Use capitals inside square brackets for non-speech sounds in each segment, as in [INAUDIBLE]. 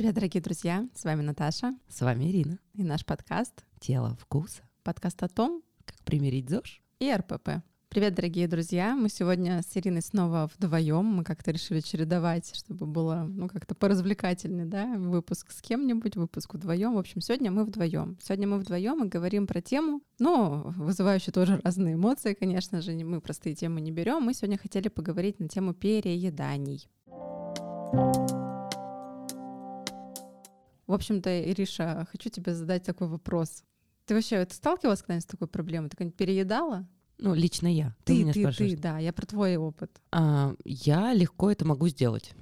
Привет, дорогие друзья! С вами Наташа С вами Ирина. и наш подкаст. Тело вкуса. Подкаст о том Как примирить ЗОЖ? и РПП. Привет, дорогие друзья! Мы сегодня с Ириной снова вдвоем. Мы как-то решили чередовать, чтобы было ну как-то поразвлекательнее, да? Выпуск с кем-нибудь, выпуск вдвоем. В общем, сегодня мы вдвоем. Сегодня мы вдвоем и говорим про тему, ну, вызывающую тоже разные эмоции, конечно же. Мы простые темы не берем. Мы сегодня хотели поговорить на тему перееданий. В общем-то, Ириша, хочу тебе задать такой вопрос. Ты вообще ты сталкивалась когда-нибудь с такой проблемой? Ты когда-нибудь переедала? Ну, лично я. Ты, Ты, меня ты, ты, да, я про твой опыт. А, я легко это могу сделать.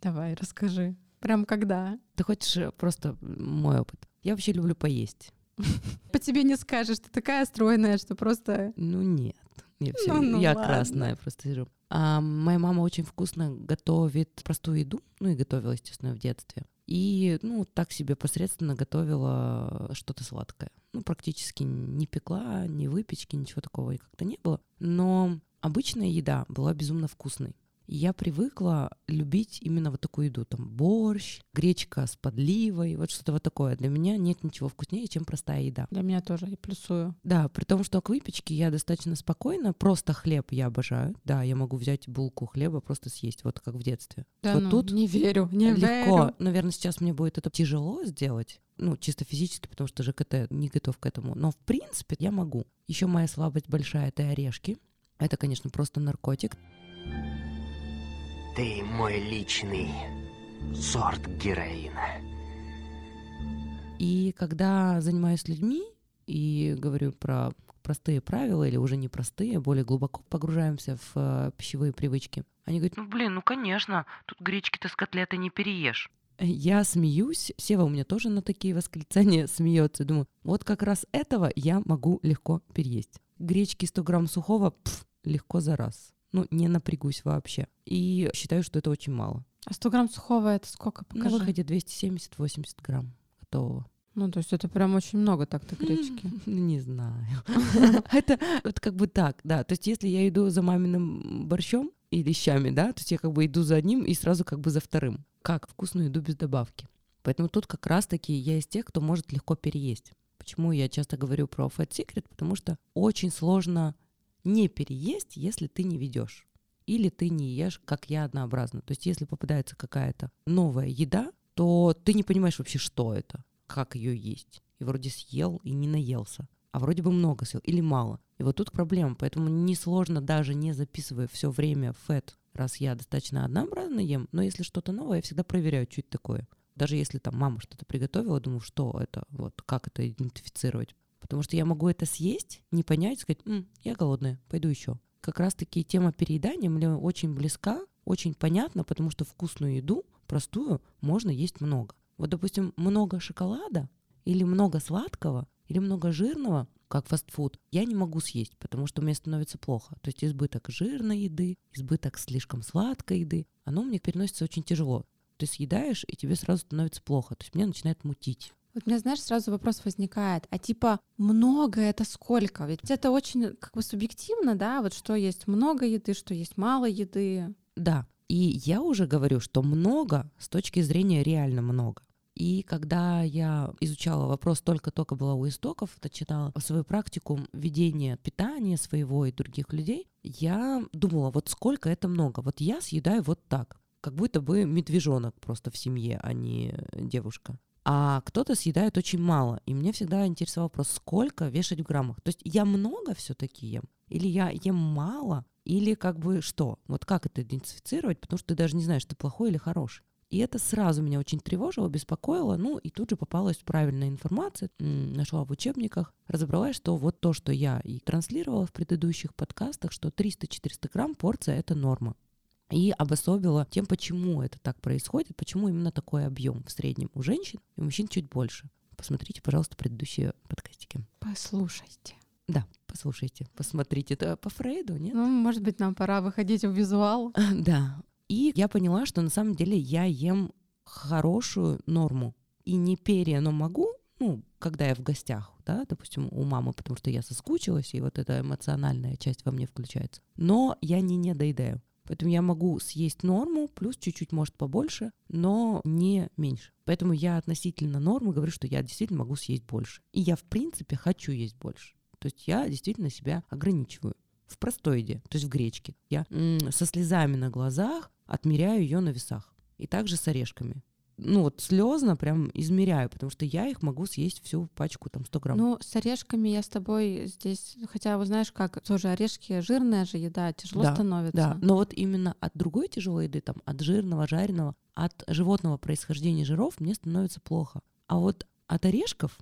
Давай, расскажи. Прям когда? Ты хочешь э, просто мой опыт? Я вообще люблю поесть. [LAUGHS] По тебе не скажешь, ты такая стройная, что просто... Ну нет. Я, Ну, ну я ладно. красная просто сижу. А, моя мама очень вкусно готовит простую еду, ну и готовила, естественно, в детстве. И, ну, так себе посредственно готовила что-то сладкое. Ну, практически не пекла, ни выпечки, ничего такого и как-то не было. Но обычная еда была безумно вкусной. Я привыкла любить именно вот такую еду. Там борщ, гречка с подливой, вот что-то вот такое. Для меня нет ничего вкуснее, чем простая еда. Для меня тоже, я плюсую. Да, при том, что к выпечке я достаточно спокойно, просто хлеб я обожаю. Да, я могу взять булку хлеба, просто съесть, вот как в детстве. Да вот ну, тут не верю, не легко. верю. Наверное, сейчас мне будет это тяжело сделать, ну, чисто физически, потому что ЖКТ не готов к этому. Но, в принципе, я могу. Еще моя слабость большая — это орешки. Это, конечно, просто наркотик. Ты мой личный сорт героина. И когда занимаюсь людьми и говорю про простые правила или уже не простые, более глубоко погружаемся в э, пищевые привычки, они говорят, ну блин, ну конечно, тут гречки-то с котлетой не переешь. Я смеюсь, Сева у меня тоже на такие восклицания [LAUGHS] смеется. Думаю, вот как раз этого я могу легко переесть. Гречки 100 грамм сухого, пф, легко за раз. Ну, не напрягусь вообще. И считаю, что это очень мало. А 100 грамм сухого это сколько? На Покажи. выходе 270-80 грамм готового. Ну, то есть это прям очень много так-то гречки. [LAUGHS] Ну, Не знаю. [LAUGHS] Это вот как бы так, да. То есть если я иду за маминым борщом или щами, да, то есть я как бы иду за одним и сразу как бы за вторым. Как вкусную еду без добавки. Поэтому тут как раз-таки я из тех, кто может легко переесть. Почему я часто говорю про Fat Secret? Потому что очень сложно не переесть, если ты не ведешь. Или ты не ешь, как я, однообразно. То есть если попадается какая-то новая еда, то ты не понимаешь вообще, что это, как ее есть. И вроде съел и не наелся. А вроде бы много съел или мало. И вот тут проблема. Поэтому несложно даже не записывая все время фэт, раз я достаточно однообразно ем. Но если что-то новое, я всегда проверяю, что это такое. Даже если там мама что-то приготовила, думаю, что это, вот как это идентифицировать. Потому что я могу это съесть, не понять, сказать, «М, я голодная, пойду еще. Как раз-таки тема переедания мне очень близка, очень понятна, потому что вкусную еду, простую, можно есть много. Вот, допустим, много шоколада или много сладкого, или много жирного, как фастфуд, я не могу съесть, потому что мне становится плохо. То есть избыток жирной еды, избыток слишком сладкой еды, оно мне переносится очень тяжело. Ты съедаешь, и тебе сразу становится плохо. То есть мне начинает мутить. Вот у меня, знаешь, сразу вопрос возникает, а типа много это сколько? Ведь это очень как бы субъективно, да, вот что есть много еды, что есть мало еды. Да, и я уже говорю, что много с точки зрения реально много. И когда я изучала вопрос только-только была у истоков, начинала свою практику ведения питания своего и других людей, я думала, вот сколько это много. Вот я съедаю вот так, как будто бы медвежонок просто в семье, а не девушка. А кто-то съедает очень мало. И мне всегда интересовал вопрос, сколько вешать в граммах. То есть я много все-таки ем? Или я ем мало? Или как бы что? Вот как это идентифицировать? Потому что ты даже не знаешь, ты плохой или хороший. И это сразу меня очень тревожило, беспокоило. Ну, и тут же попалась правильная информация, нашла в учебниках, разобралась, что вот то, что я и транслировала в предыдущих подкастах, что 300-400 грамм порция — это норма. И обособила тем, почему это так происходит, почему именно такой объем в среднем у женщин и у мужчин чуть больше. Посмотрите, пожалуйста, предыдущие подкастики. Послушайте. Да, послушайте, посмотрите. Это по Фрейду, нет? Ну, может быть, нам пора выходить в визуал. [LAUGHS] Да. И я поняла, что на самом деле я ем хорошую норму. И не перья, но могу, ну, когда я в гостях, да, допустим, у мамы, потому что я соскучилась, и вот эта эмоциональная часть во мне включается. Но я не недоедаю. Поэтому я могу съесть норму, плюс чуть-чуть, может, побольше, но не меньше. Поэтому я относительно нормы говорю, что я действительно могу съесть больше. И я, в принципе, хочу есть больше. То есть я действительно себя ограничиваю в простой еде, то есть в гречке. Я со слезами на глазах отмеряю ее на весах. И также с орешками ну вот слезно прям измеряю, потому что я их могу съесть всю пачку там 100 грамм. Ну, с орешками я с тобой здесь, хотя, вы знаешь, как тоже орешки жирная же еда, тяжело да, становится. Да, но вот именно от другой тяжелой еды, там, от жирного, жареного, от животного происхождения жиров мне становится плохо. А вот от орешков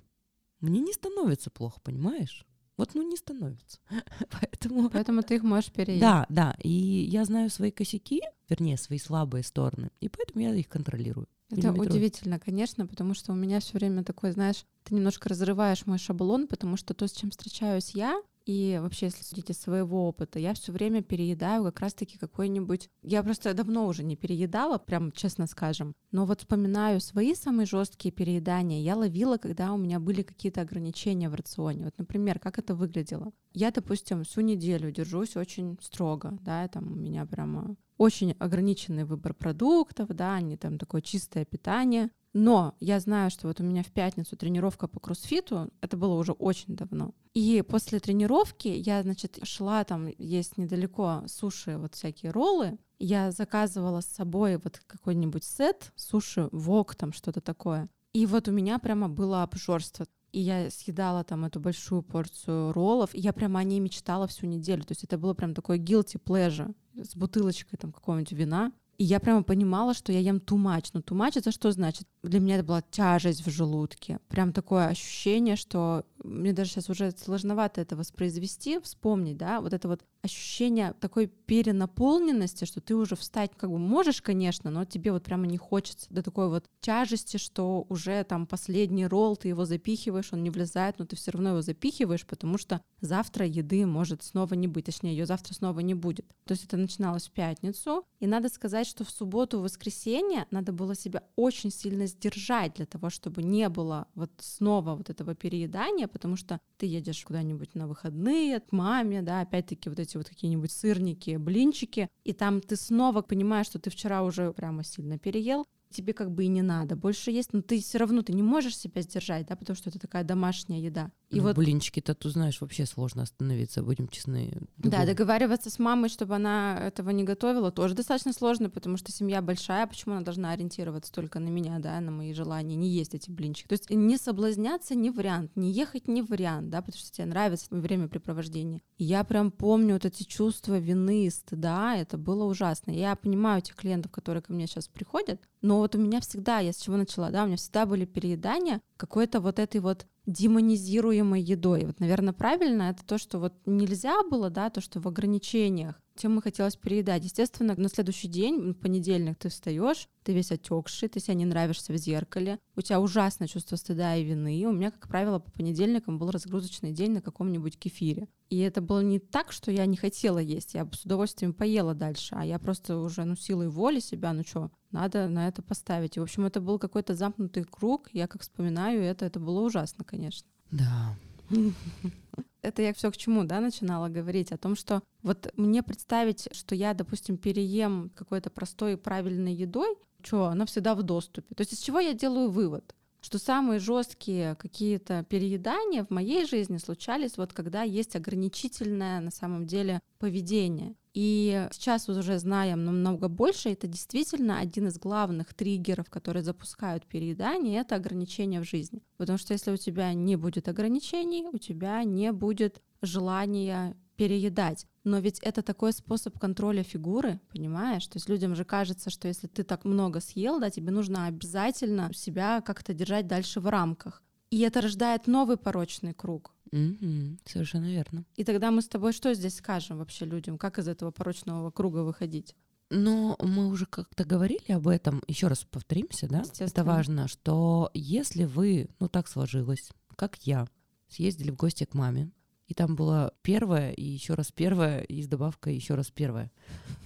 мне не становится плохо, понимаешь? Вот, ну, не становится. [LAUGHS] Поэтому... Поэтому ты их можешь переесть. Да, да. И я знаю свои косяки, вернее, свои слабые стороны, и поэтому я их контролирую. Это удивительно, конечно, потому что у меня все время такой, знаешь, ты немножко разрываешь мой шаблон, потому что то, с чем встречаюсь я, и вообще, если судить из своего опыта, я все время переедаю как раз-таки какой-нибудь... Я просто давно уже не переедала, прям честно скажем. Но вот вспоминаю свои самые жесткие переедания. Я ловила, когда у меня были какие-то ограничения в рационе. Вот, например, как это выглядело. Я, допустим, всю неделю держусь очень строго, да, там у меня прямо очень ограниченный выбор продуктов, да, не там такое чистое питание. Но я знаю, что вот у меня в пятницу тренировка по кроссфиту, это было уже очень давно. И после тренировки я, значит, шла там, есть недалеко суши, вот всякие роллы, я заказывала с собой вот какой-нибудь сет, суши, вок, там что-то такое. И вот у меня прямо было обжорство. И я съедала там эту большую порцию роллов, и я прямо о ней мечтала всю неделю. То есть это было прям такой guilty pleasure с бутылочкой там какого-нибудь вина. И я прямо понимала, что я ем much. Но much это что значит? Для меня это была тяжесть в желудке. Прям такое ощущение, что мне даже сейчас уже сложновато это воспроизвести, вспомнить, да, вот это вот ощущение такой перенаполненности, что ты уже встать как бы можешь, конечно, но тебе вот прямо не хочется до такой вот тяжести, что уже там последний ролл, ты его запихиваешь, он не влезает, но ты все равно его запихиваешь, потому что завтра еды может снова не быть, точнее, ее завтра снова не будет. То есть это начиналось в пятницу, и надо сказать, что в субботу, в воскресенье надо было себя очень сильно сдержать для того, чтобы не было вот снова вот этого переедания, потому что ты едешь куда-нибудь на выходные к маме, да, опять-таки вот эти вот какие-нибудь сырники, блинчики, и там ты снова понимаешь, что ты вчера уже прямо сильно переел, тебе как бы и не надо больше есть, но ты все равно ты не можешь себя сдержать, да, потому что это такая домашняя еда. И ну, вот блинчики-то, ты знаешь, вообще сложно остановиться, будем честны. Да, договариваться с мамой, чтобы она этого не готовила, тоже достаточно сложно, потому что семья большая, почему она должна ориентироваться только на меня, да, на мои желания, не есть эти блинчики. То есть не соблазняться не вариант, не ехать не вариант, да, потому что тебе нравится времяпрепровождение. И я прям помню вот эти чувства вины и стыда, это было ужасно. Я понимаю тех клиентов, которые ко мне сейчас приходят, но вот у меня всегда, я с чего начала, да, у меня всегда были переедания какой-то вот этой вот демонизируемой едой. Вот, наверное, правильно это то, что вот нельзя было, да, то, что в ограничениях тем и хотелось переедать. Естественно, на следующий день, в понедельник, ты встаешь, ты весь отекший, ты себе не нравишься в зеркале, у тебя ужасное чувство стыда и вины. И у меня, как правило, по понедельникам был разгрузочный день на каком-нибудь кефире. И это было не так, что я не хотела есть, я с удовольствием поела дальше, а я просто уже, ну, силой воли себя, ну что, надо на это поставить. И, в общем, это был какой-то замкнутый круг. Я как вспоминаю это, это было ужасно, конечно. Да. [LAUGHS] Это я все к чему, да, начинала говорить о том, что вот мне представить, что я, допустим, переем какой-то простой и правильной едой, что она всегда в доступе. То есть из чего я делаю вывод? что самые жесткие какие-то переедания в моей жизни случались вот когда есть ограничительное на самом деле поведение. И сейчас уже знаем намного больше, это действительно один из главных триггеров, которые запускают переедание, это ограничения в жизни. Потому что если у тебя не будет ограничений, у тебя не будет желания переедать. Но ведь это такой способ контроля фигуры, понимаешь? То есть людям же кажется, что если ты так много съел, да, тебе нужно обязательно себя как-то держать дальше в рамках. И это рождает новый порочный круг. Mm-hmm, совершенно верно. И тогда мы с тобой что здесь скажем вообще людям? Как из этого порочного круга выходить? Но мы уже как-то говорили об этом. Еще раз повторимся, да? Это важно, что если вы, ну так сложилось, как я, съездили в гости к маме, и там было первое, и еще раз первое, и с добавкой еще раз первое,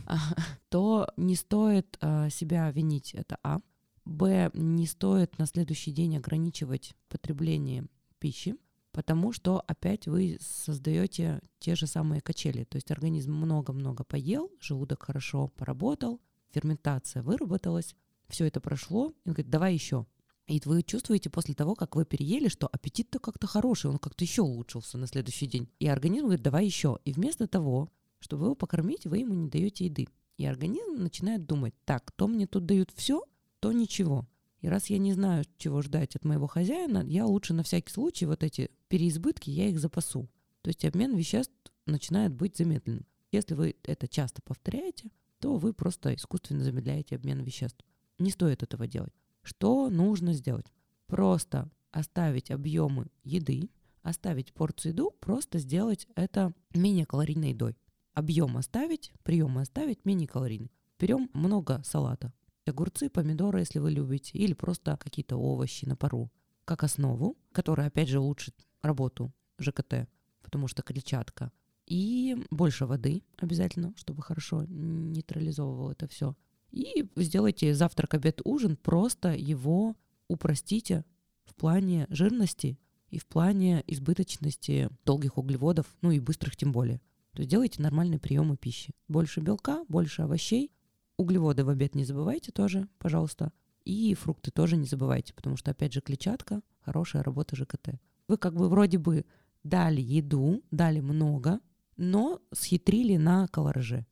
[LAUGHS] то не стоит а, себя винить, это А. Б, не стоит на следующий день ограничивать потребление пищи, потому что опять вы создаете те же самые качели. То есть организм много-много поел, желудок хорошо поработал, ферментация выработалась, все это прошло, и он говорит, давай еще. И вы чувствуете после того, как вы переели, что аппетит-то как-то хороший, он как-то еще улучшился на следующий день. И организм говорит, давай еще. И вместо того, чтобы его покормить, вы ему не даете еды. И организм начинает думать, так, то мне тут дают все, то ничего. И раз я не знаю, чего ждать от моего хозяина, я лучше на всякий случай вот эти переизбытки, я их запасу. То есть обмен веществ начинает быть замедленным. Если вы это часто повторяете, то вы просто искусственно замедляете обмен веществ. Не стоит этого делать. Что нужно сделать? Просто оставить объемы еды, оставить порцию еду, просто сделать это менее калорийной едой. Объем оставить, приемы оставить, менее калорийный. Берем много салата. Огурцы, помидоры, если вы любите, или просто какие-то овощи на пару, как основу, которая, опять же, улучшит работу ЖКТ, потому что клетчатка. И больше воды обязательно, чтобы хорошо нейтрализовывало это все. И сделайте завтрак, обед, ужин, просто его упростите в плане жирности и в плане избыточности долгих углеводов, ну и быстрых тем более. То есть делайте нормальные приемы пищи. Больше белка, больше овощей. Углеводы в обед не забывайте тоже, пожалуйста. И фрукты тоже не забывайте, потому что, опять же, клетчатка — хорошая работа ЖКТ. Вы как бы вроде бы дали еду, дали много, но схитрили на колораже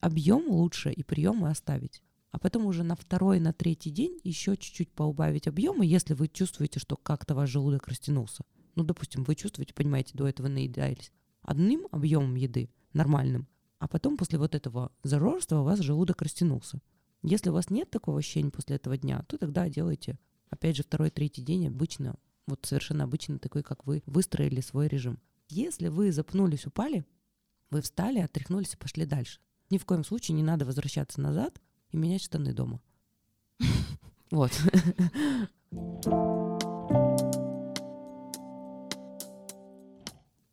объем лучше и приемы оставить. А потом уже на второй, на третий день еще чуть-чуть поубавить объемы, если вы чувствуете, что как-то ваш желудок растянулся. Ну, допустим, вы чувствуете, понимаете, до этого наедались одним объемом еды, нормальным, а потом после вот этого зажорства у вас желудок растянулся. Если у вас нет такого ощущения после этого дня, то тогда делайте, опять же, второй, третий день обычно, вот совершенно обычно такой, как вы выстроили свой режим. Если вы запнулись, упали, вы встали, отряхнулись и пошли дальше. Ни в коем случае не надо возвращаться назад и менять штаны дома. [LAUGHS] Вот.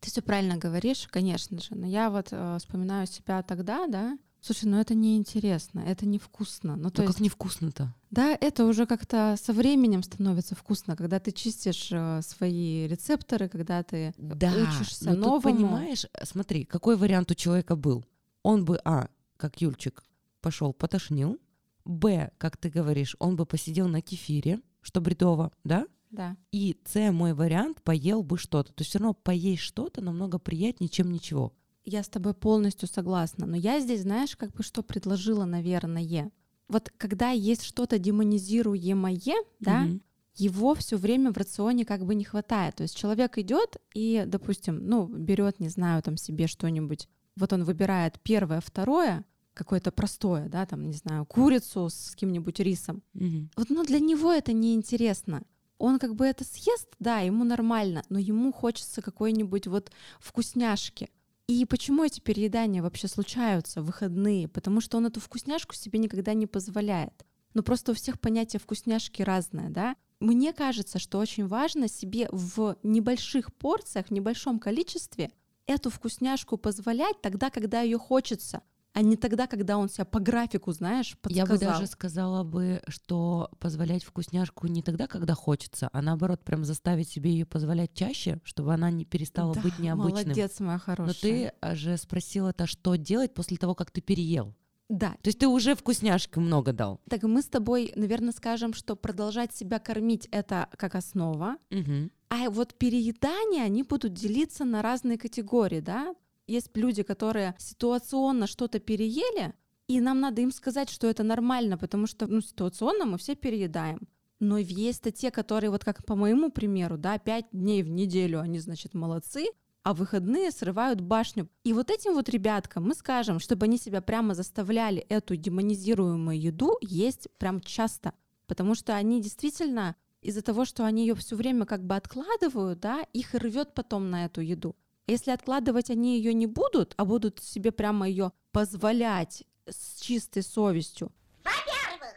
Ты все правильно говоришь, конечно же. Но я вот э, вспоминаю себя тогда, да. Слушай, ну это неинтересно, это невкусно. Ну, то ну есть, как невкусно-то? Да, это уже как-то со временем становится вкусно, когда ты чистишь э, свои рецепторы, когда ты да, учишься но новому. Тут, понимаешь, смотри, какой вариант у человека был? он бы, а, как Юльчик, пошел потошнил, б, как ты говоришь, он бы посидел на кефире, что бредово, да? Да. И С, мой вариант, поел бы что-то. То есть все равно поесть что-то намного приятнее, чем ничего. Я с тобой полностью согласна. Но я здесь, знаешь, как бы что предложила, наверное. Вот когда есть что-то демонизируемое, да, угу. его все время в рационе как бы не хватает. То есть человек идет и, допустим, ну, берет, не знаю, там себе что-нибудь вот он выбирает первое, второе, какое-то простое, да, там, не знаю, курицу с каким-нибудь рисом. Угу. Вот, но для него это неинтересно. Он как бы это съест, да, ему нормально, но ему хочется какой-нибудь вот вкусняшки. И почему эти переедания вообще случаются в выходные? Потому что он эту вкусняшку себе никогда не позволяет. Но просто у всех понятие вкусняшки разное, да? Мне кажется, что очень важно себе в небольших порциях, в небольшом количестве эту вкусняшку позволять тогда, когда ее хочется, а не тогда, когда он себя по графику, знаешь, подсказал. Я бы даже сказала бы, что позволять вкусняшку не тогда, когда хочется, а наоборот, прям заставить себе ее позволять чаще, чтобы она не перестала да, быть необычным. Молодец, моя хорошая. Но ты же спросила это, что делать после того, как ты переел. Да. То есть ты уже вкусняшки много дал. Так мы с тобой, наверное, скажем, что продолжать себя кормить это как основа, угу. А вот переедания, они будут делиться на разные категории, да? Есть люди, которые ситуационно что-то переели, и нам надо им сказать, что это нормально, потому что ну, ситуационно мы все переедаем. Но есть-то те, которые, вот как по моему примеру, да, пять дней в неделю они, значит, молодцы, а выходные срывают башню. И вот этим вот ребяткам мы скажем, чтобы они себя прямо заставляли эту демонизируемую еду есть прям часто. Потому что они действительно из-за того, что они ее все время как бы откладывают, да, их рвет потом на эту еду. Если откладывать они ее не будут, а будут себе прямо ее позволять с чистой совестью. Во-первых,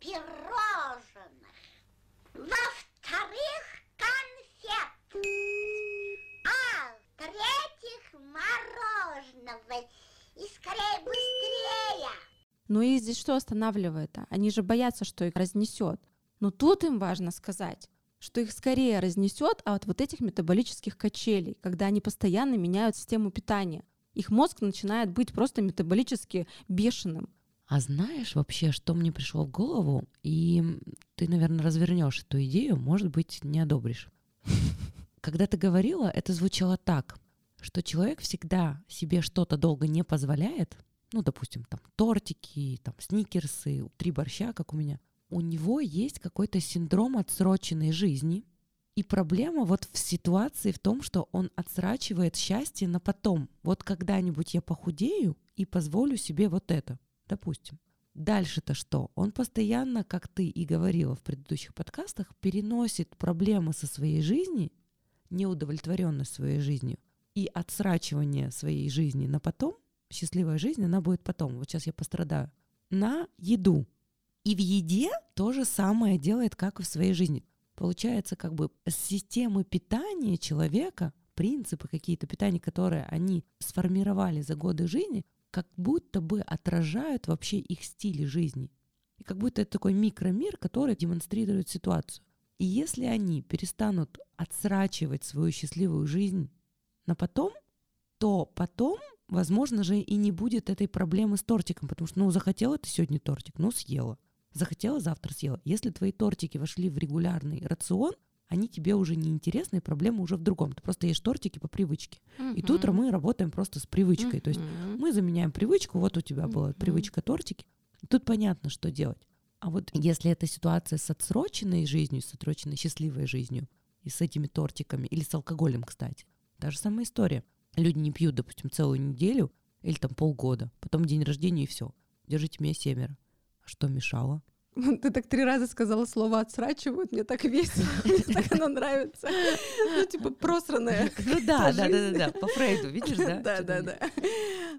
пирожных. Во-вторых, конфет. А в-третьих, мороженого. И скорее быстрее. Ну и здесь что останавливает? Они же боятся, что их разнесет. Но тут им важно сказать, что их скорее разнесет от вот этих метаболических качелей, когда они постоянно меняют систему питания. Их мозг начинает быть просто метаболически бешеным. А знаешь вообще, что мне пришло в голову, и ты, наверное, развернешь эту идею, может быть, не одобришь. [LAUGHS] Когда ты говорила, это звучало так, что человек всегда себе что-то долго не позволяет, ну, допустим, там тортики, там сникерсы, три борща, как у меня, у него есть какой-то синдром отсроченной жизни, и проблема вот в ситуации в том, что он отсрачивает счастье на потом. Вот когда-нибудь я похудею и позволю себе вот это, допустим. Дальше-то что? Он постоянно, как ты и говорила в предыдущих подкастах, переносит проблемы со своей жизни, неудовлетворенность своей жизнью и отсрачивание своей жизни на потом, счастливая жизнь, она будет потом. Вот сейчас я пострадаю. На еду. И в еде то же самое делает, как и в своей жизни. Получается, как бы системы питания человека, принципы какие-то питания, которые они сформировали за годы жизни, как будто бы отражают вообще их стиль жизни. И как будто это такой микромир, который демонстрирует ситуацию. И если они перестанут отсрачивать свою счастливую жизнь на потом, то потом, возможно же, и не будет этой проблемы с тортиком, потому что, ну, захотела ты сегодня тортик, ну, съела. Захотела, завтра съела. Если твои тортики вошли в регулярный рацион, они тебе уже не интересны, и проблема уже в другом. Ты просто ешь тортики по привычке. Uh-huh. И тут мы работаем просто с привычкой. Uh-huh. То есть мы заменяем привычку. Вот у тебя была привычка тортики. Тут понятно, что делать. А вот если эта ситуация с отсроченной жизнью, с отсроченной счастливой жизнью, и с этими тортиками, или с алкоголем, кстати, та же самая история. Люди не пьют, допустим, целую неделю или там полгода, потом день рождения и все. Держите меня семеро. Что мешало? [LAUGHS] Ты так три раза сказала слово «отсрачивают», мне так весело, [LAUGHS] мне так оно нравится. Ну, типа, просранная. [LAUGHS] Ну да, да, да, да, по Фрейду, видишь, да? Да, да, да.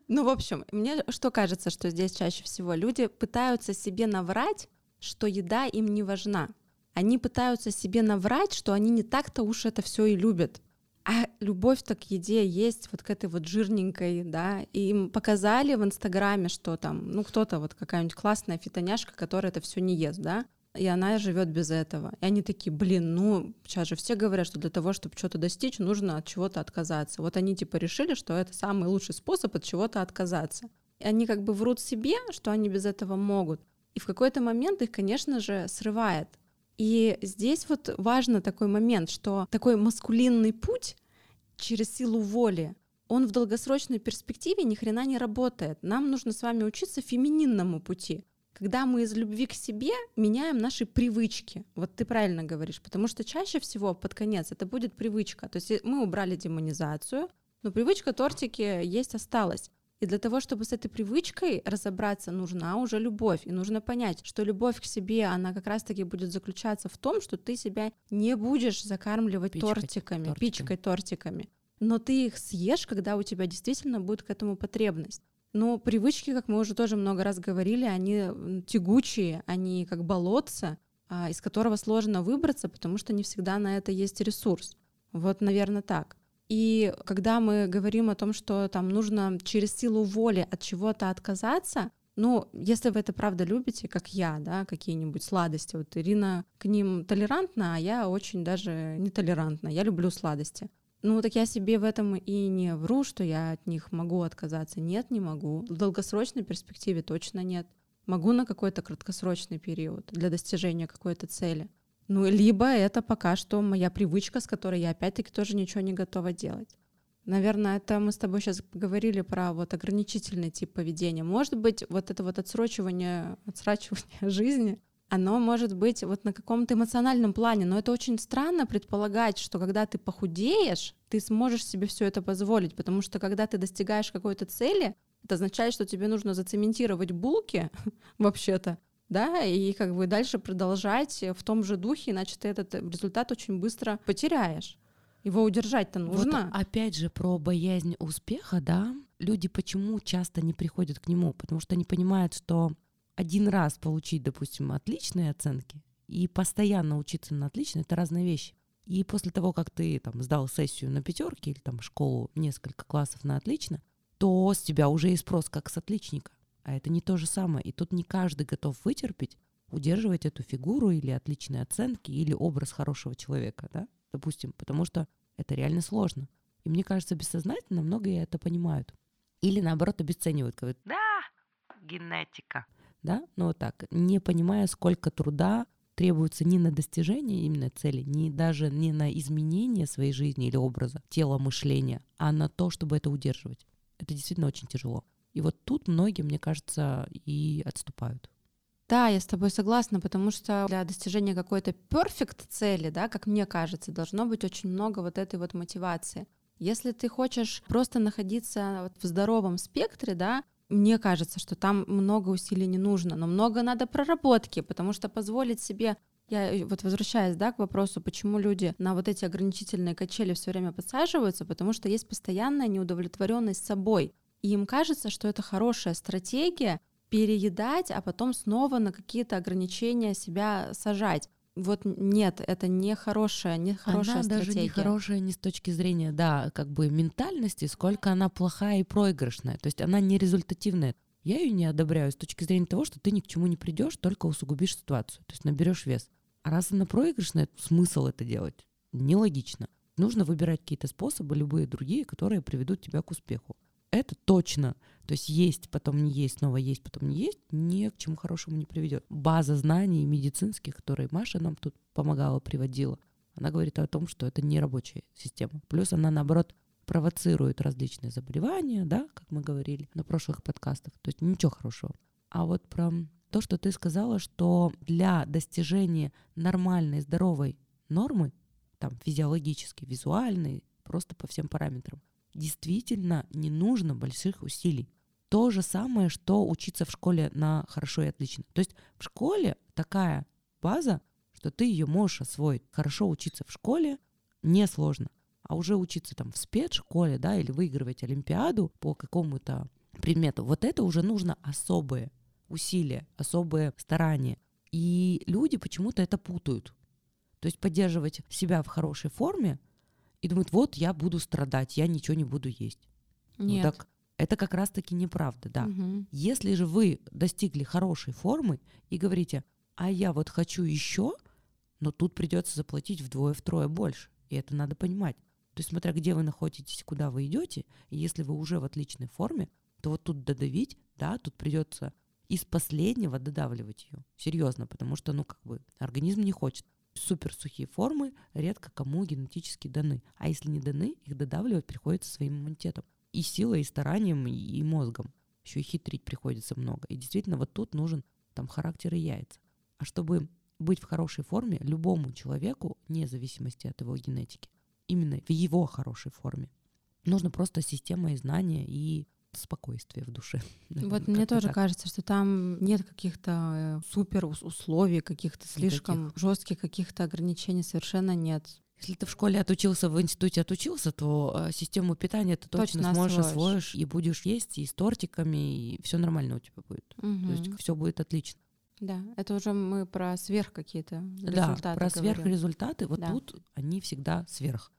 Ну, в общем, мне что кажется, что здесь чаще всего люди пытаются себе наврать, что еда им не важна. Они пытаются себе наврать, что они не так-то уж это все и любят. А любовь-то к еде есть вот к этой вот жирненькой, да, и им показали в Инстаграме, что там, ну, кто-то вот какая-нибудь классная фитоняшка, которая это все не ест, да, и она живет без этого. И они такие, блин, ну, сейчас же все говорят, что для того, чтобы что-то достичь, нужно от чего-то отказаться. Вот они типа решили, что это самый лучший способ от чего-то отказаться. И они как бы врут себе, что они без этого могут. И в какой-то момент их, конечно же, срывает. И здесь вот важно такой момент, что такой маскулинный путь через силу воли, он в долгосрочной перспективе ни хрена не работает. Нам нужно с вами учиться фемининному пути. Когда мы из любви к себе меняем наши привычки. Вот ты правильно говоришь, потому что чаще всего под конец это будет привычка. То есть мы убрали демонизацию, но привычка тортики есть осталась. И для того, чтобы с этой привычкой разобраться, нужна уже любовь. И нужно понять, что любовь к себе, она как раз-таки будет заключаться в том, что ты себя не будешь закармливать пичкой, тортиками, тортиками, пичкой тортиками. Но ты их съешь, когда у тебя действительно будет к этому потребность. Но привычки, как мы уже тоже много раз говорили, они тягучие, они как болотца, а, из которого сложно выбраться, потому что не всегда на это есть ресурс. Вот, наверное, так. И когда мы говорим о том, что там нужно через силу воли от чего-то отказаться, ну, если вы это правда любите, как я, да, какие-нибудь сладости, вот Ирина к ним толерантна, а я очень даже нетолерантна, я люблю сладости. Ну, так я себе в этом и не вру, что я от них могу отказаться. Нет, не могу. В долгосрочной перспективе точно нет. Могу на какой-то краткосрочный период для достижения какой-то цели. Ну, либо это пока что моя привычка, с которой я опять-таки тоже ничего не готова делать. Наверное, это мы с тобой сейчас говорили про вот ограничительный тип поведения. Может быть, вот это вот отсрочивание, отсрачивание [LAUGHS] жизни, оно может быть вот на каком-то эмоциональном плане, но это очень странно предполагать, что когда ты похудеешь, ты сможешь себе все это позволить, потому что когда ты достигаешь какой-то цели, это означает, что тебе нужно зацементировать булки [LAUGHS] вообще-то, да, и как бы дальше продолжать в том же духе, иначе ты этот результат очень быстро потеряешь. Его удержать-то нужно. Вот опять же про боязнь успеха, да, люди почему часто не приходят к нему, потому что они понимают, что один раз получить, допустим, отличные оценки и постоянно учиться на отлично — это разные вещи. И после того, как ты там сдал сессию на пятерке или там школу несколько классов на отлично, то с тебя уже и спрос как с отличника. А это не то же самое. И тут не каждый готов вытерпеть удерживать эту фигуру или отличные оценки, или образ хорошего человека, да, допустим, потому что это реально сложно. И мне кажется, бессознательно многие это понимают. Или наоборот обесценивают, говорят, да, генетика. Да, ну вот так, не понимая, сколько труда требуется не на достижение именно цели, не даже не на изменение своей жизни или образа, тела, мышления, а на то, чтобы это удерживать. Это действительно очень тяжело. И вот тут многие, мне кажется, и отступают. Да, я с тобой согласна, потому что для достижения какой-то перфект цели, да, как мне кажется, должно быть очень много вот этой вот мотивации. Если ты хочешь просто находиться в здоровом спектре, да, мне кажется, что там много усилий не нужно, но много надо проработки, потому что позволить себе я э, вот возвращаясь, да, к вопросу, почему люди на вот эти ограничительные качели все время подсаживаются, потому что есть постоянная неудовлетворенность собой. И им кажется, что это хорошая стратегия переедать, а потом снова на какие-то ограничения себя сажать. Вот нет, это не хорошая, не хорошая она стратегия. даже не хорошая не с точки зрения, да, как бы ментальности, сколько она плохая и проигрышная. То есть она не результативная. Я ее не одобряю с точки зрения того, что ты ни к чему не придешь, только усугубишь ситуацию, то есть наберешь вес. А раз она проигрышная, смысл это делать нелогично. Нужно выбирать какие-то способы, любые другие, которые приведут тебя к успеху. Это точно то есть есть, потом не есть, снова есть, потом не есть, ни к чему хорошему не приведет. База знаний медицинских, которые Маша нам тут помогала, приводила, она говорит о том, что это не рабочая система. Плюс она, наоборот, провоцирует различные заболевания, да, как мы говорили на прошлых подкастах. То есть ничего хорошего. А вот про то, что ты сказала, что для достижения нормальной, здоровой нормы, там физиологически, визуальной, просто по всем параметрам, действительно не нужно больших усилий. То же самое, что учиться в школе на хорошо и отлично. То есть в школе такая база, что ты ее можешь освоить. Хорошо учиться в школе несложно. А уже учиться там в спецшколе, да, или выигрывать Олимпиаду по какому-то предмету, вот это уже нужно особые усилия, особые старания. И люди почему-то это путают. То есть поддерживать себя в хорошей форме и думают, вот я буду страдать, я ничего не буду есть. Ну Нет. Ну, так это как раз-таки неправда, да. Угу. Если же вы достигли хорошей формы и говорите, а я вот хочу еще, но тут придется заплатить вдвое-втрое больше. И это надо понимать. То есть, смотря где вы находитесь, куда вы идете, и если вы уже в отличной форме, то вот тут додавить, да, тут придется из последнего додавливать ее. Серьезно, потому что, ну, как бы, организм не хочет супер сухие формы редко кому генетически даны. А если не даны, их додавливать приходится своим иммунитетом. И силой, и старанием, и мозгом. Еще и хитрить приходится много. И действительно, вот тут нужен там характер и яйца. А чтобы быть в хорошей форме любому человеку, вне зависимости от его генетики, именно в его хорошей форме, нужно просто система и знания и спокойствие в душе. [LAUGHS] Вот мне тоже так. кажется, что там нет каких-то э, супер условий, каких-то слишком Никаких. жестких каких-то ограничений совершенно нет. Если ты в школе отучился, в институте отучился, то э, систему питания ты точно, точно сможешь освоишь. освоишь и будешь есть и с тортиками, и все нормально у тебя будет. Угу. То есть все будет отлично. Да, это уже мы про сверх какие-то результаты. Да, про сверхрезультаты. Вот да. тут они всегда сверх.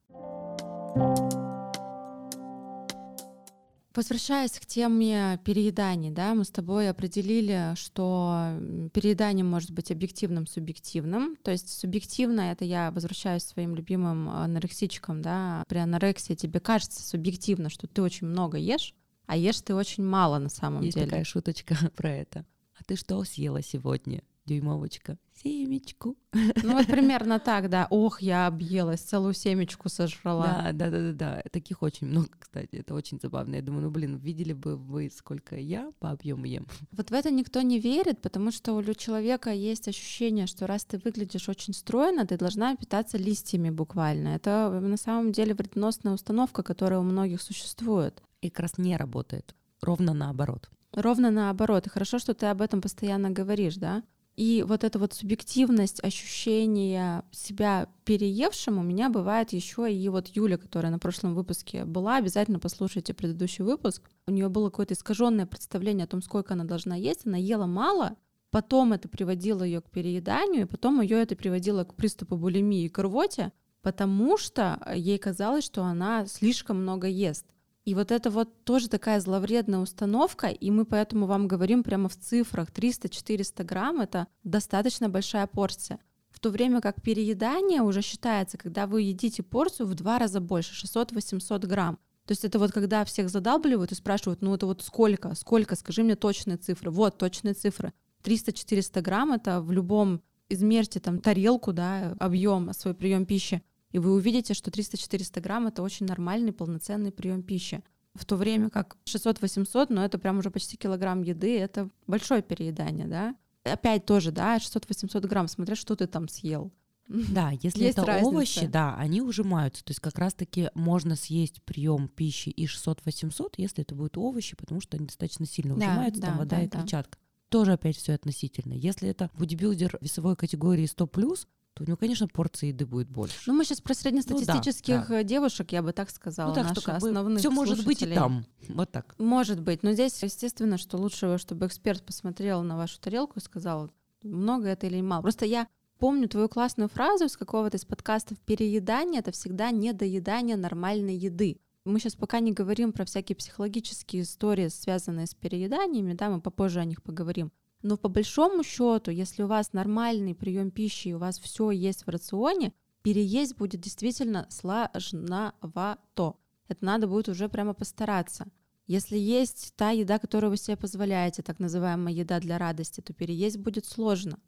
Возвращаясь к теме перееданий, да, мы с тобой определили, что переедание может быть объективным, субъективным. То есть субъективно это я возвращаюсь к своим любимым анорексичкам, да, при анорексии тебе кажется субъективно, что ты очень много ешь, а ешь ты очень мало на самом Есть деле. такая шуточка [LAUGHS] про это. А ты что съела сегодня? Дюймовочка, семечку. Ну вот [LAUGHS] примерно так, да. Ох, я объелась, целую семечку сожрала. Да, да, да, да, да. Таких очень много, кстати. Это очень забавно. Я думаю, ну блин, видели бы вы, сколько я по объему ем. Вот в это никто не верит, потому что у человека есть ощущение, что раз ты выглядишь очень стройно, ты должна питаться листьями буквально. Это на самом деле вредоносная установка, которая у многих существует. И как раз не работает. Ровно наоборот. Ровно наоборот. И хорошо, что ты об этом постоянно говоришь, да? И вот эта вот субъективность ощущения себя переевшим у меня бывает еще и вот Юля, которая на прошлом выпуске была, обязательно послушайте предыдущий выпуск. У нее было какое-то искаженное представление о том, сколько она должна есть. Она ела мало, потом это приводило ее к перееданию, и потом ее это приводило к приступу булимии и к рвоте, потому что ей казалось, что она слишком много ест. И вот это вот тоже такая зловредная установка, и мы поэтому вам говорим прямо в цифрах 300-400 грамм — это достаточно большая порция. В то время как переедание уже считается, когда вы едите порцию в два раза больше, 600-800 грамм. То есть это вот когда всех задалбливают и спрашивают, ну это вот сколько, сколько, скажи мне точные цифры. Вот точные цифры. 300-400 грамм — это в любом, измерьте там тарелку, да, объем, свой прием пищи, и вы увидите, что 300-400 грамм — это очень нормальный полноценный прием пищи. В то время как 600-800, но это прям уже почти килограмм еды, это большое переедание, да. Опять тоже, да, 600-800 грамм, смотря что ты там съел. [LAUGHS] Да, если Есть это разница. овощи, да, они ужимаются. То есть как раз-таки можно съесть прием пищи и 600-800, если это будут овощи, потому что они достаточно сильно Да, ужимаются, да, там вода да, и да. клетчатка. Тоже опять все относительно. Если это бодибилдер весовой категории 100+, то у него, конечно, порции еды будет больше. Ну, мы сейчас про среднестатистических да. э, девушек, я бы так сказала, Ну так наши что как основных все может быть и там. Вот так. Может быть, но здесь, естественно, что лучше, чтобы эксперт посмотрел на вашу тарелку и сказал, много это или мало. Просто я помню твою классную фразу из какого-то из подкастов «переедание — это всегда недоедание нормальной еды». Мы сейчас пока не говорим про всякие психологические истории, связанные с перееданиями, да, мы попозже о них поговорим. Но по большому счету, если у вас нормальный прием пищи и у вас все есть в рационе, переесть будет действительно сложновато. Это надо будет уже прямо постараться. Если есть та еда, которую вы себе позволяете, так называемая еда для радости, то переесть будет сложно.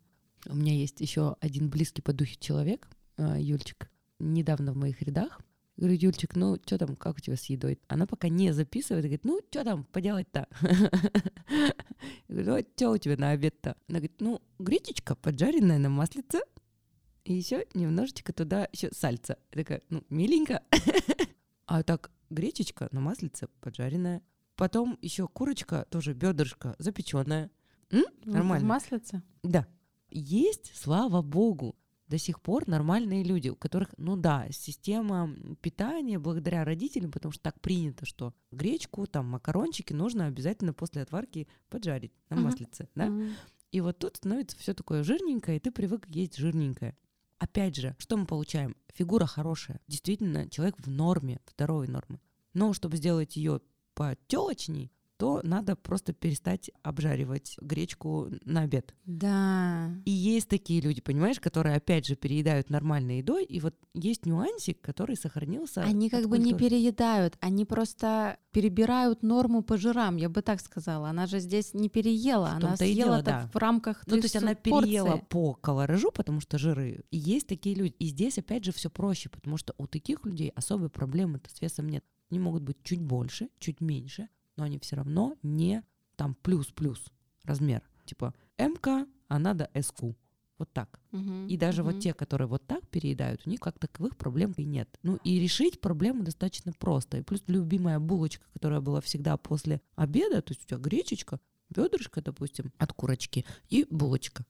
У меня есть еще один близкий по духу человек, э, Юльчик, недавно в моих рядах. Говорю, Юльчик, ну что там, как у тебя с едой? Она пока не записывает, говорит, ну что там поделать-то? [LAUGHS] Я говорю, ну что у тебя на обед-то? Она говорит, ну гречечка поджаренная на маслице, и еще немножечко туда еще сальца. Я такая, ну миленько. [LAUGHS] А так гречечка на маслице поджаренная. Потом еще курочка, тоже бедрышко запеченная. В Нормально. маслице? Да. Есть, слава богу, до сих пор нормальные люди, у которых, ну да, система питания благодаря родителям, потому что так принято, что гречку, там, макарончики нужно обязательно после отварки поджарить на маслице, да? Мгм. И вот тут становится все такое жирненькое, и ты привык есть жирненькое. Опять же, что мы получаем? Фигура хорошая. Действительно, человек в норме, здоровой норме. Но чтобы сделать ее потелочней, то надо просто перестать обжаривать гречку на обед. Да. И есть такие люди, понимаешь, которые опять же переедают нормальной едой, и вот есть нюансик, который сохранился. Они как бы не переедают, они просто перебирают норму по жирам, я бы так сказала. Она же здесь не переела, она съела дело, да. в рамках Ну, то есть она 300 переела порций. по колоражу, потому что жиры. И есть такие люди. И здесь, опять же, все проще, потому что у таких людей особой проблемы-то с весом нет. Они могут быть чуть больше, чуть меньше, но они все равно не там плюс-плюс размер. Типа МК, а надо СК. Вот так. Мгм, И даже вот мгм. те, которые вот так переедают, у них как таковых проблем и нет. Ну и решить проблему достаточно просто. И плюс любимая булочка, которая была всегда после обеда, то есть у тебя гречечка, бедрышко, допустим, от курочки и булочка.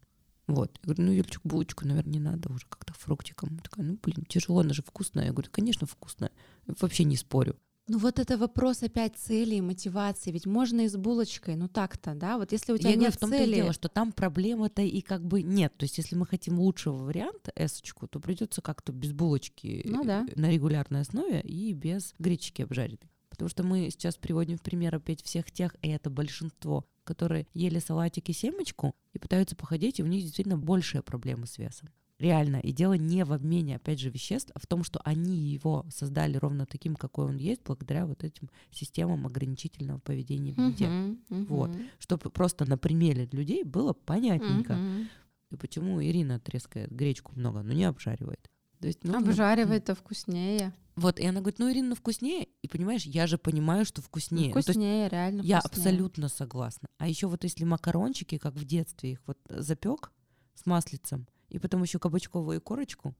Вот. Я говорю, ну, Юльчик, булочку, наверное, не надо уже как-то фруктиком. Такая, ну, блин, тяжело, она же вкусная. Я говорю, конечно, вкусная. Вообще не спорю. Ну вот это вопрос опять цели и мотивации. Ведь можно и с булочкой, ну так-то, да? Вот если у тебя Я нет в том-то и цели... дело, что там проблемы-то и как бы нет. То есть если мы хотим лучшего варианта, эсочку, то придется как-то без булочки Ну да. э, на регулярной основе и без гречки обжаренной. Потому что мы сейчас приводим в пример опять всех тех, и это большинство, которые ели салатики семечку и пытаются походить, и у них действительно большие проблемы с весом. Реально. И дело не в обмене, опять же, веществ, а в том, что они его создали ровно таким, какой он есть, благодаря вот этим системам ограничительного поведения в еде. Мгм, Вот. Чтобы просто на примере людей было понятненько. мгм. И почему Ирина трескает гречку много, но не обжаривает. То есть, нужно- Обжаривать-то вкуснее. Вот, и она говорит, ну, Ирина, вкуснее. И понимаешь, я же понимаю, что вкуснее. Ну, то есть Вкуснее, реально я вкуснее. абсолютно согласна. А еще вот если макарончики, как в детстве, их вот запек с маслицем, и потом еще кабачковую корочку,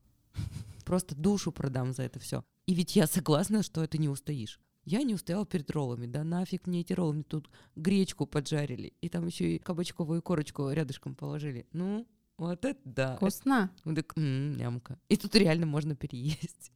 просто душу продам за это все. И ведь я согласна, что это не устоишь. Я не устояла перед роллами. Да нафиг мне эти роллы, мне тут гречку поджарили. И там еще и кабачковую корочку рядышком положили. Ну, вот это да. Вкусно. Вот так, м, нямка. И тут реально можно переесть.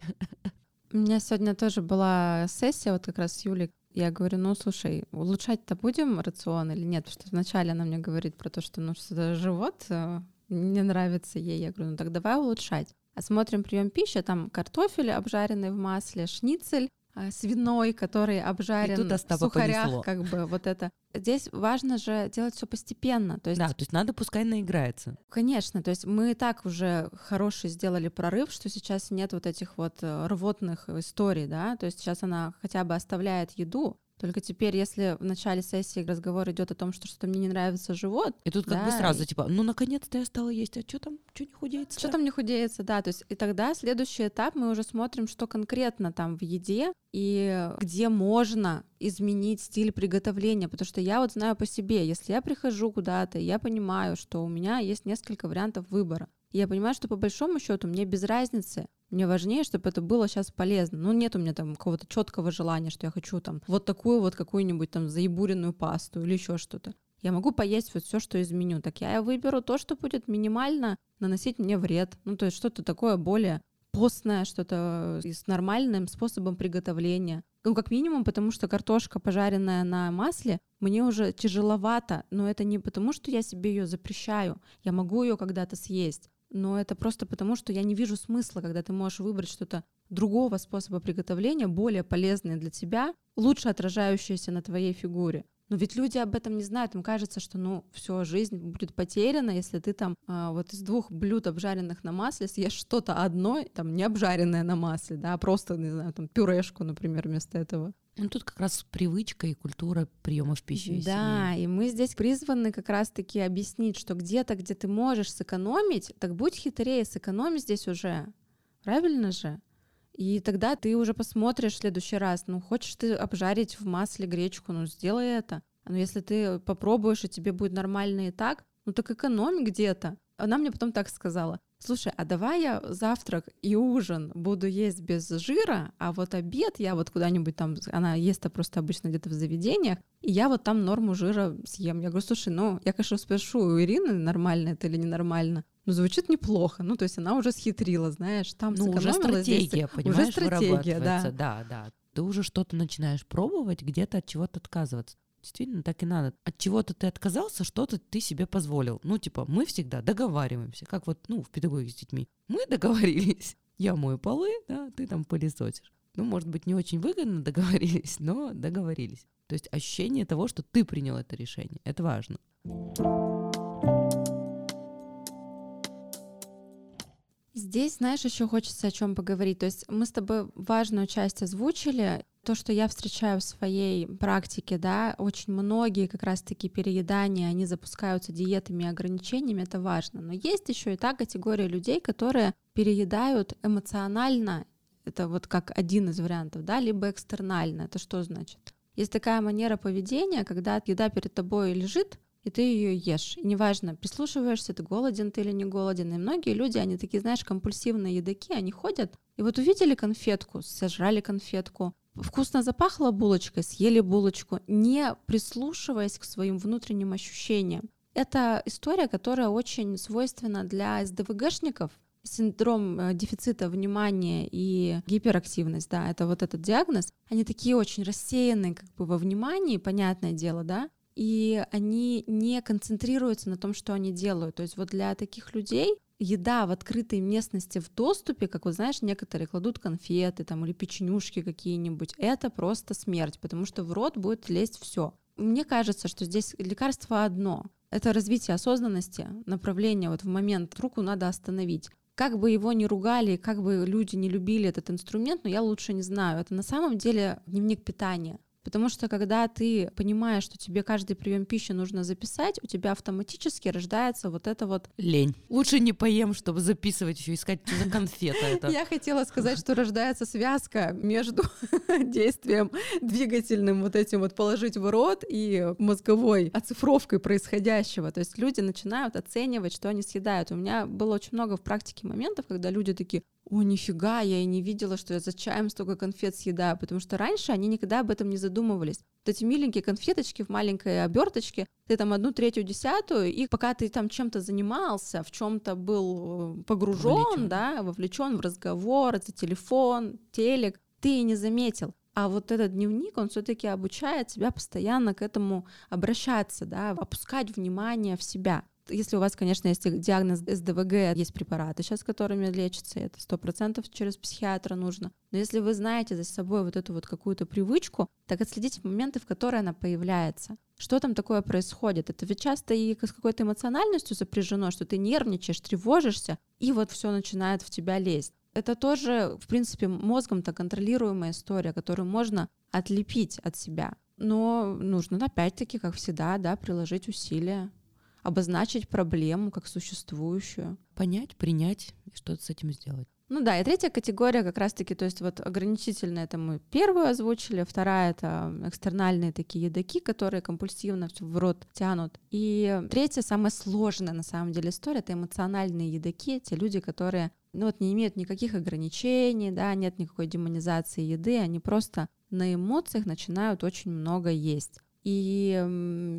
У меня сегодня тоже была сессия, вот как раз с Юлей. Я говорю, ну слушай, улучшать-то будем рацион или нет? Потому что вначале она мне говорит про то, что ну что-то живот э, не нравится ей. Я говорю, ну так давай улучшать. А смотрим прием пищи, там картофель обжаренный в масле, шницель а, свиной, который обжарен в сухарях, понесло. как бы вот это. Здесь важно же делать все постепенно. То есть, Да, то есть надо пускай наиграется. конечно, то есть мы и так уже хороший сделали прорыв, что сейчас нет вот этих вот э, рвотных историй, да, то есть сейчас она хотя бы оставляет еду, только теперь, если в начале сессии разговор идет о том, что что-то мне не нравится живот, И тут как бы Да, сразу и- типа, ну наконец-то я стала есть, а что там, что не худеется? Что там не худеется, да, то есть и тогда следующий этап мы уже смотрим, что конкретно там в еде и где можно изменить стиль приготовления, потому что я вот знаю по себе, если я прихожу куда-то, я понимаю, что у меня есть несколько вариантов выбора, и я понимаю, что по большому счету мне без разницы, мне важнее, чтобы это было сейчас полезно. Ну, нет у меня там какого-то четкого желания, что я хочу там вот такую вот какую-нибудь там заебуренную пасту или еще что-то. Я могу поесть вот все, что из меню. Так я выберу то, что будет минимально наносить мне вред. Ну, то есть что-то такое более постное, что-то с нормальным способом приготовления. Ну, как минимум, потому что картошка, пожаренная на масле, мне уже тяжеловато, но это не потому, что я себе ее запрещаю. Я могу ее когда-то съесть, но это просто потому, что я не вижу смысла, когда ты можешь выбрать что-то другого способа приготовления, более полезное для тебя, лучше отражающееся на твоей фигуре. Но ведь люди об этом не знают, им кажется, что ну все, жизнь будет потеряна, если ты там а, вот из двух блюд, обжаренных на масле, съешь что-то одно, там не обжаренное на масле, да, а просто, не знаю, там пюрешку, например, вместо этого. Ну тут как раз привычка и культура приемов пищи. Да, и мы здесь призваны как раз-таки объяснить, что где-то, где ты можешь сэкономить, так будь хитрее, сэкономь здесь уже. Правильно же? И тогда ты уже посмотришь в следующий раз. Ну, хочешь ты обжарить в масле гречку, ну, сделай это. Но если ты попробуешь, и тебе будет нормально и так, ну так экономь где-то. Она мне потом так сказала. Слушай, а давай я завтрак и ужин буду есть без жира, а вот обед я вот куда-нибудь там, она ест-то просто обычно где-то в заведениях, и я вот там норму жира съем. Я говорю, слушай, ну, я, конечно, спрошу у Ирины, нормально это или ненормально. Ну, звучит неплохо. Ну, то есть она уже схитрила, знаешь, там Ну уже здесь стратегия, сэк- понимаешь, Уже стратегия, да. Да, да. Ты уже что-то начинаешь пробовать, где-то от чего-то отказываться. Действительно, так и надо. От чего-то ты отказался, что-то ты себе позволил. Ну, типа, мы всегда договариваемся, как вот, ну, в педагогике с детьми. Мы договорились. [LAUGHS] Я мою полы, да, ты там пылесосишь. Ну, может быть, не очень выгодно [LAUGHS] договорились, но договорились. То есть ощущение того, что ты принял это решение, это важно. Здесь, знаешь, еще хочется о чем поговорить. То есть мы с тобой важную часть озвучили. То, что я встречаю в своей практике, да, очень многие как раз-таки переедания, они запускаются диетами и ограничениями, это важно. Но есть еще и та категория людей, которые переедают эмоционально, это вот как один из вариантов, да, либо экстернально. Это что значит? Есть такая манера поведения, когда еда перед тобой лежит, и ты ее ешь. И неважно, прислушиваешься, ты голоден ты или не голоден. И многие люди, они такие, знаешь, компульсивные едоки, они ходят, и вот увидели конфетку, сожрали конфетку, вкусно запахло булочкой, съели булочку, не прислушиваясь к своим внутренним ощущениям. Это история, которая очень свойственна для СДВГшников, синдром э, дефицита внимания и гиперактивность, да, это вот этот диагноз, они такие очень рассеянные как бы во внимании, понятное дело, да, и они не концентрируются на том, что они делают. То есть вот для таких людей еда в открытой местности в доступе, как вот знаешь, некоторые кладут конфеты там или печенюшки какие-нибудь, это просто смерть, потому что в рот будет лезть все. Мне кажется, что здесь лекарство одно. Это развитие осознанности, направление вот в момент руку надо остановить. Как бы его ни ругали, как бы люди не любили этот инструмент, но я лучше не знаю. Это на самом деле дневник питания. Потому что когда ты понимаешь, что тебе каждый прием пищи нужно записать, у тебя автоматически рождается вот это вот Лень. Лучше не поем, чтобы записывать еще, искать, что за конфета это. [LAUGHS] Я хотела сказать, что рождается связка между [LAUGHS] действием двигательным, вот этим вот положить в рот и мозговой оцифровкой происходящего. То есть люди начинают оценивать, что они съедают. У меня было очень много в практике моментов, когда люди такие, о, нифига, я и не видела, что я за чаем столько конфет съедаю, потому что раньше они никогда об этом не задумывались. Вот эти миленькие конфеточки в маленькой оберточке, ты там одну третью, десятую, и пока ты там чем-то занимался, в чем-то был погружен, Вовлечен. да, вовлечен в разговор, это телефон, телек, ты и не заметил. А вот этот дневник, он все-таки обучает тебя постоянно к этому обращаться, да, опускать внимание в себя. Если у вас, конечно, есть диагноз СДВГ, есть препараты сейчас, которыми лечится, это сто процентов через психиатра нужно. Но если вы знаете за собой вот эту вот какую-то привычку, так отследите моменты, в которые она появляется. Что там такое происходит? Это ведь часто и с какой-то эмоциональностью сопряжено, что ты нервничаешь, тревожишься, и вот все начинает в тебя лезть. Это тоже, в принципе, мозгом-то контролируемая история, которую можно отлепить от себя. Но нужно, опять-таки, как всегда, да, приложить усилия, обозначить проблему как существующую. Понять, принять и что-то с этим сделать. Ну да, и третья категория как раз-таки, то есть вот ограничительная это мы первую озвучили, вторая это экстернальные такие едоки, которые компульсивно в рот тянут. И третья, самая сложная на самом деле история, это эмоциональные едоки, те люди, которые ну вот не имеют никаких ограничений, да, нет никакой демонизации еды, они просто на эмоциях начинают очень много есть. И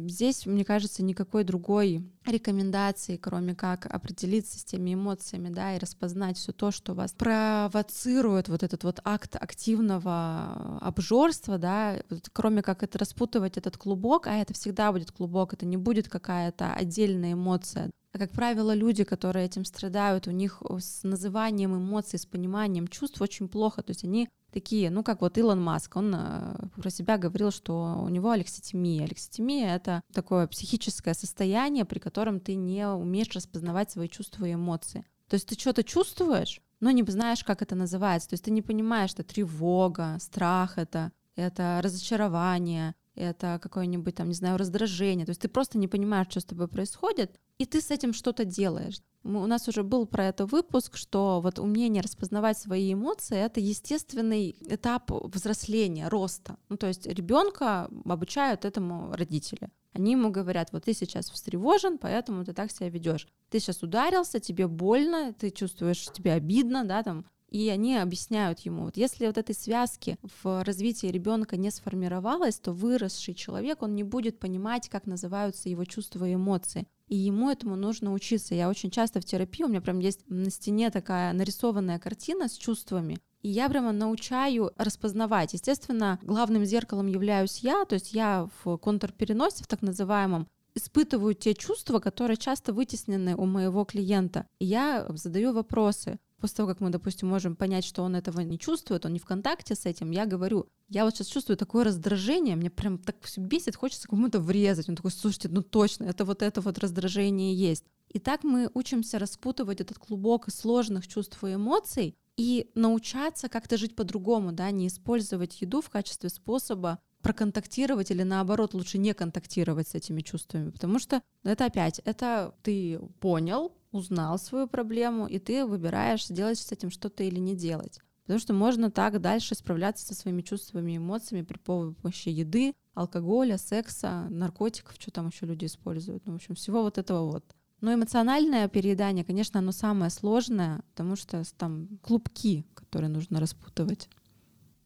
здесь, мне кажется, никакой другой рекомендации, кроме как определиться с теми эмоциями, да, и распознать все то, что вас провоцирует вот этот вот акт активного обжорства, да, вот, кроме как это распутывать этот клубок, а это всегда будет клубок, это не будет какая-то отдельная эмоция. А как правило, люди, которые этим страдают, у них с называнием эмоций, с пониманием чувств очень плохо. То есть они такие, ну как вот Илон Маск, он э, про себя говорил, что у него алекситимия. Алекситимия — это такое психическое состояние, при котором ты не умеешь распознавать свои чувства и эмоции. То есть ты что-то чувствуешь, но не знаешь, как это называется. То есть ты не понимаешь, что тревога, страх это, это разочарование, это какое-нибудь там, не знаю, раздражение. То есть ты просто не понимаешь, что с тобой происходит, и ты с этим что-то делаешь. У нас уже был про это выпуск, что вот умение распознавать свои эмоции — это естественный этап взросления, роста. Ну, то есть ребенка обучают этому родители. Они ему говорят, вот ты сейчас встревожен, поэтому ты так себя ведешь. Ты сейчас ударился, тебе больно, ты чувствуешь, тебе обидно, да, там, и они объясняют ему, вот если вот этой связки в развитии ребенка не сформировалась, то выросший человек, он не будет понимать, как называются его чувства и эмоции и ему этому нужно учиться. Я очень часто в терапии, у меня прям есть на стене такая нарисованная картина с чувствами, и я прямо научаю распознавать. Естественно, главным зеркалом являюсь я, то есть я в контрпереносе, в так называемом, испытываю те чувства, которые часто вытеснены у моего клиента. И я задаю вопросы после того, как мы, допустим, можем понять, что он этого не чувствует, он не в контакте с этим, я говорю, я вот сейчас чувствую такое раздражение, мне прям так все бесит, хочется кому-то врезать. Он такой, слушайте, ну точно, это вот это вот раздражение есть. И так мы учимся распутывать этот клубок сложных чувств и эмоций и научаться как-то жить по-другому, да, не использовать еду в качестве способа проконтактировать или наоборот лучше не контактировать с этими чувствами, потому что это опять, это ты понял, узнал свою проблему, и ты выбираешь, делать с этим что-то или не делать. Потому что можно так дальше справляться со своими чувствами и эмоциями при помощи еды, алкоголя, секса, наркотиков, что там еще люди используют. Ну, в общем, всего вот этого вот. Но эмоциональное переедание, конечно, оно самое сложное, потому что там клубки, которые нужно распутывать.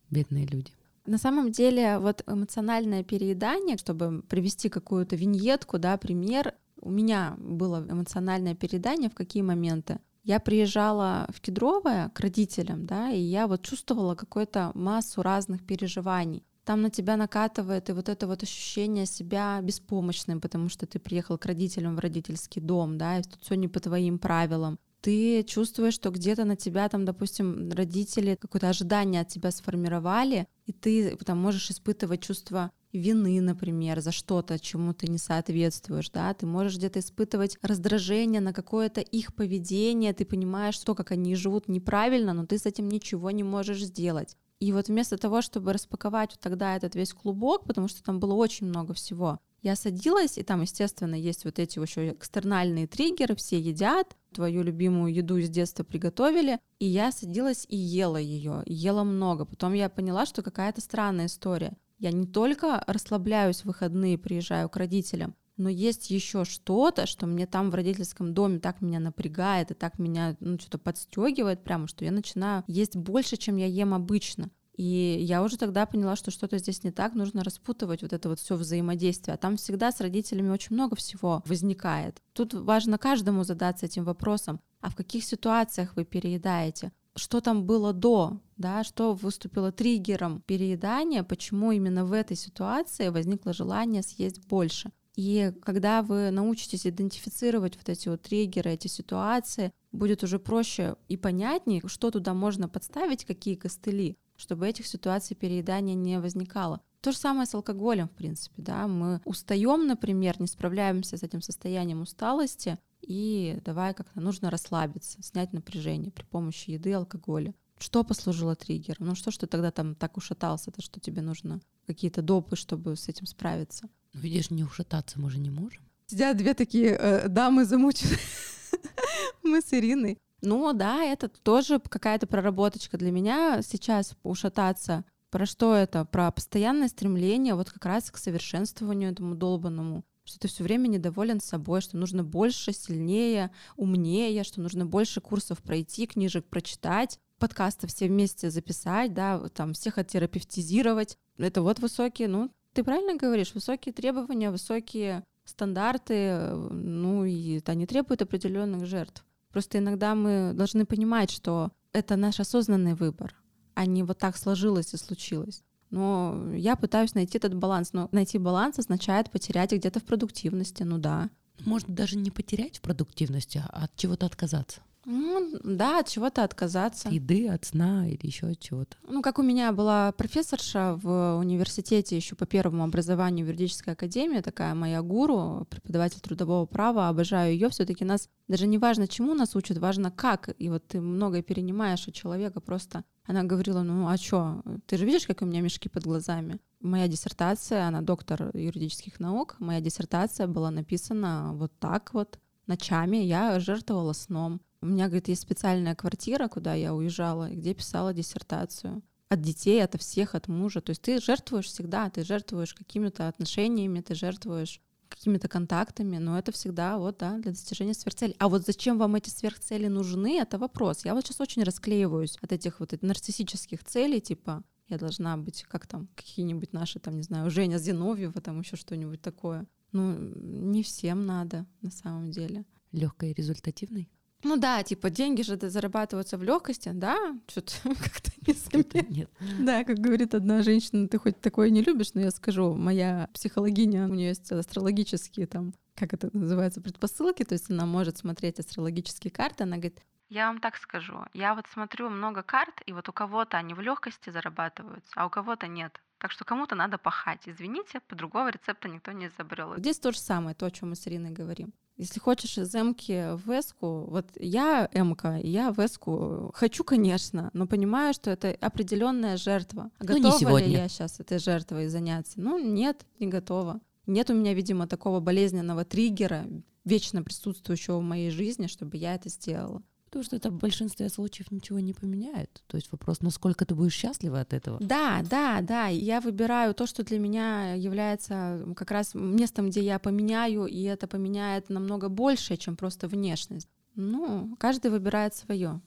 Бедные люди. На самом деле, вот эмоциональное переедание, чтобы привести какую-то виньетку, да, пример, у меня было эмоциональное переедание в какие моменты? Я приезжала в Кедровое к родителям, да, и я вот чувствовала какую-то массу разных переживаний. Там на тебя накатывает и вот это вот ощущение себя беспомощным, потому что ты приехал к родителям в родительский дом, да, и тут все не по твоим правилам ты чувствуешь, что где-то на тебя там, допустим, родители какое-то ожидание от тебя сформировали, и ты там можешь испытывать чувство вины, например, за что-то, чему ты не соответствуешь, да, ты можешь где-то испытывать раздражение на какое-то их поведение, ты понимаешь, что как они живут неправильно, но ты с этим ничего не можешь сделать. И вот вместо того, чтобы распаковать вот тогда этот весь клубок, потому что там было очень много всего, я садилась, и там, естественно, есть вот эти еще экстернальные триггеры, все едят, твою любимую еду из детства приготовили, и я садилась и ела ее, ела много. Потом я поняла, что какая-то странная история. Я не только расслабляюсь в выходные, приезжаю к родителям, но есть еще что-то, что мне там в родительском доме так меня напрягает и так меня ну, что-то подстегивает прямо, что я начинаю есть больше, чем я ем обычно. И я уже тогда поняла, что что-то здесь не так, нужно распутывать вот это вот все взаимодействие. А там всегда с родителями очень много всего возникает. Тут важно каждому задаться этим вопросом, а в каких ситуациях вы переедаете? Что там было до, да, что выступило триггером переедания, почему именно в этой ситуации возникло желание съесть больше. И когда вы научитесь идентифицировать вот эти вот триггеры, эти ситуации, будет уже проще и понятнее, что туда можно подставить, какие костыли, чтобы этих ситуаций переедания не возникало. То же самое с алкоголем, в принципе, да, мы устаем, например, не справляемся с этим состоянием усталости, и давай как-то нужно расслабиться, снять напряжение при помощи еды и алкоголя. Что послужило триггером? Ну что ж ты тогда там так ушатался, это что тебе нужно какие-то допы, чтобы с этим справиться? Ну, видишь, не ушататься мы же не можем. Сидят две такие э, дамы замученные. [LAUGHS] Мы с Ириной. Ну да, это тоже какая-то проработочка для меня сейчас ушататься. Про что это? Про постоянное стремление вот как раз к совершенствованию этому долбанному что ты все время недоволен собой, что нужно больше, сильнее, умнее, что нужно больше курсов пройти, книжек прочитать, подкастов все вместе записать, да, там всех оттерапевтизировать. Это вот высокие, ну, ты правильно говоришь, высокие требования, высокие стандарты, ну и это не требует определенных жертв. Просто иногда мы должны понимать, что это наш осознанный выбор, а не вот так сложилось и случилось. Но я пытаюсь найти этот баланс. Но найти баланс означает потерять где-то в продуктивности, ну да. Можно даже не потерять в продуктивности, а от чего-то отказаться. Ну, да, от чего-то отказаться. От еды, от сна или еще от чего-то. Ну, как у меня была профессорша в университете еще по первому образованию в юридической академии, такая моя гуру, преподаватель трудового права, обожаю ее. Все-таки нас даже не важно, чему нас учат, важно как. И вот ты многое перенимаешь от человека просто. Она говорила, ну а что, ты же видишь, как у меня мешки под глазами? Моя диссертация, она доктор юридических наук, моя диссертация была написана вот так вот, ночами я жертвовала сном. У меня, говорит, есть специальная квартира, куда я уезжала, где писала диссертацию. От детей, от всех, от мужа. То есть ты жертвуешь всегда, ты жертвуешь какими-то отношениями, ты жертвуешь какими-то контактами, но это всегда вот, да, для достижения сверхцелей. А вот зачем вам эти сверхцели нужны, это вопрос. Я вот сейчас очень расклеиваюсь от этих вот нарциссических целей, типа я должна быть, как там, какие-нибудь наши, там, не знаю, Женя Зиновьева, там еще что-нибудь такое. Ну, не всем надо, на самом деле. Легкой и результативной? Ну да, типа деньги же зарабатываются в легкости, да? Что-то [LAUGHS] как-то не Нет. Да, как говорит одна женщина, ты хоть такое не любишь, но я скажу, моя психологиня, у нее есть астрологические там, как это называется, предпосылки, то есть она может смотреть астрологические карты, она говорит, я вам так скажу, я вот смотрю много карт, и вот у кого-то они в легкости зарабатываются, а у кого-то нет. Так что кому-то надо пахать. Извините, по другого рецепта никто не изобрел. Здесь то же самое, то, о чем мы с Ириной говорим. Если хочешь из Эмки в Эску, вот я Эмка, я в Эску хочу, конечно, но понимаю, что это определенная жертва. А ну, готова не сегодня. ли я сейчас этой жертвой заняться? Ну, нет, не готова. Нет у меня, видимо, такого болезненного триггера, вечно присутствующего в моей жизни, чтобы я это сделала. Потому что это в большинстве случаев ничего не поменяет. То есть вопрос, насколько ты будешь счастлива от этого. Да, да, да. Я выбираю то, что для меня является как раз местом, где я поменяю, и это поменяет намного больше, чем просто внешность. Ну, каждый выбирает свое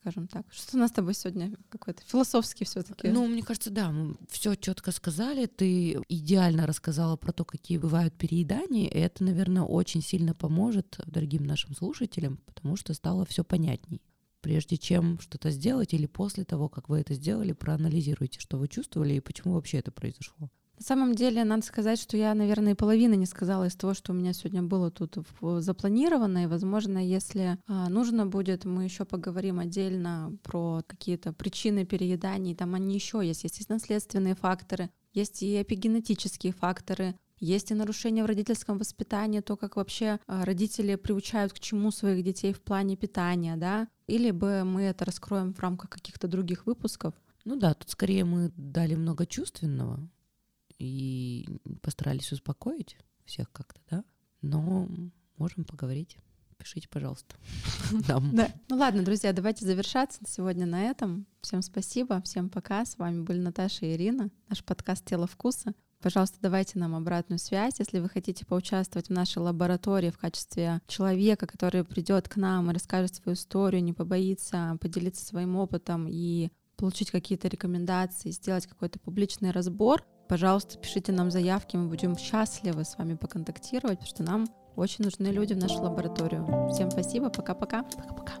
скажем так. Что у нас с тобой сегодня какой-то философский все-таки? Ну, мне кажется, да, мы все четко сказали. Ты идеально рассказала про то, какие бывают переедания. И это, наверное, очень сильно поможет дорогим нашим слушателям, потому что стало все понятней. Прежде чем что-то сделать или после того, как вы это сделали, проанализируйте, что вы чувствовали и почему вообще это произошло. На самом деле, надо сказать, что я, наверное, половины не сказала из того, что у меня сегодня было тут запланировано. И, возможно, если а, нужно будет, мы еще поговорим отдельно про какие-то причины перееданий. Там они еще есть. Есть и наследственные факторы, есть и эпигенетические факторы, есть и нарушения в родительском воспитании, то, как вообще а, родители приучают к чему своих детей в плане питания, да, или бы мы это раскроем в рамках каких-то других выпусков. Ну да, тут скорее мы дали много чувственного, и постарались успокоить всех как-то, да. Но можем поговорить. Пишите, пожалуйста. [LAUGHS] Да. Ну ладно, друзья, давайте завершаться сегодня на этом. Всем спасибо, всем пока. С вами были Наташа и Ирина, наш подкаст «Тело вкуса». Пожалуйста, давайте нам обратную связь, если вы хотите поучаствовать в нашей лаборатории в качестве человека, который придет к нам и расскажет свою историю, не побоится поделиться своим опытом и получить какие-то рекомендации, сделать какой-то публичный разбор, пожалуйста, пишите нам заявки, мы будем счастливы с вами поконтактировать, потому что нам очень нужны люди в нашу лабораторию. Всем спасибо, пока-пока. Пока-пока.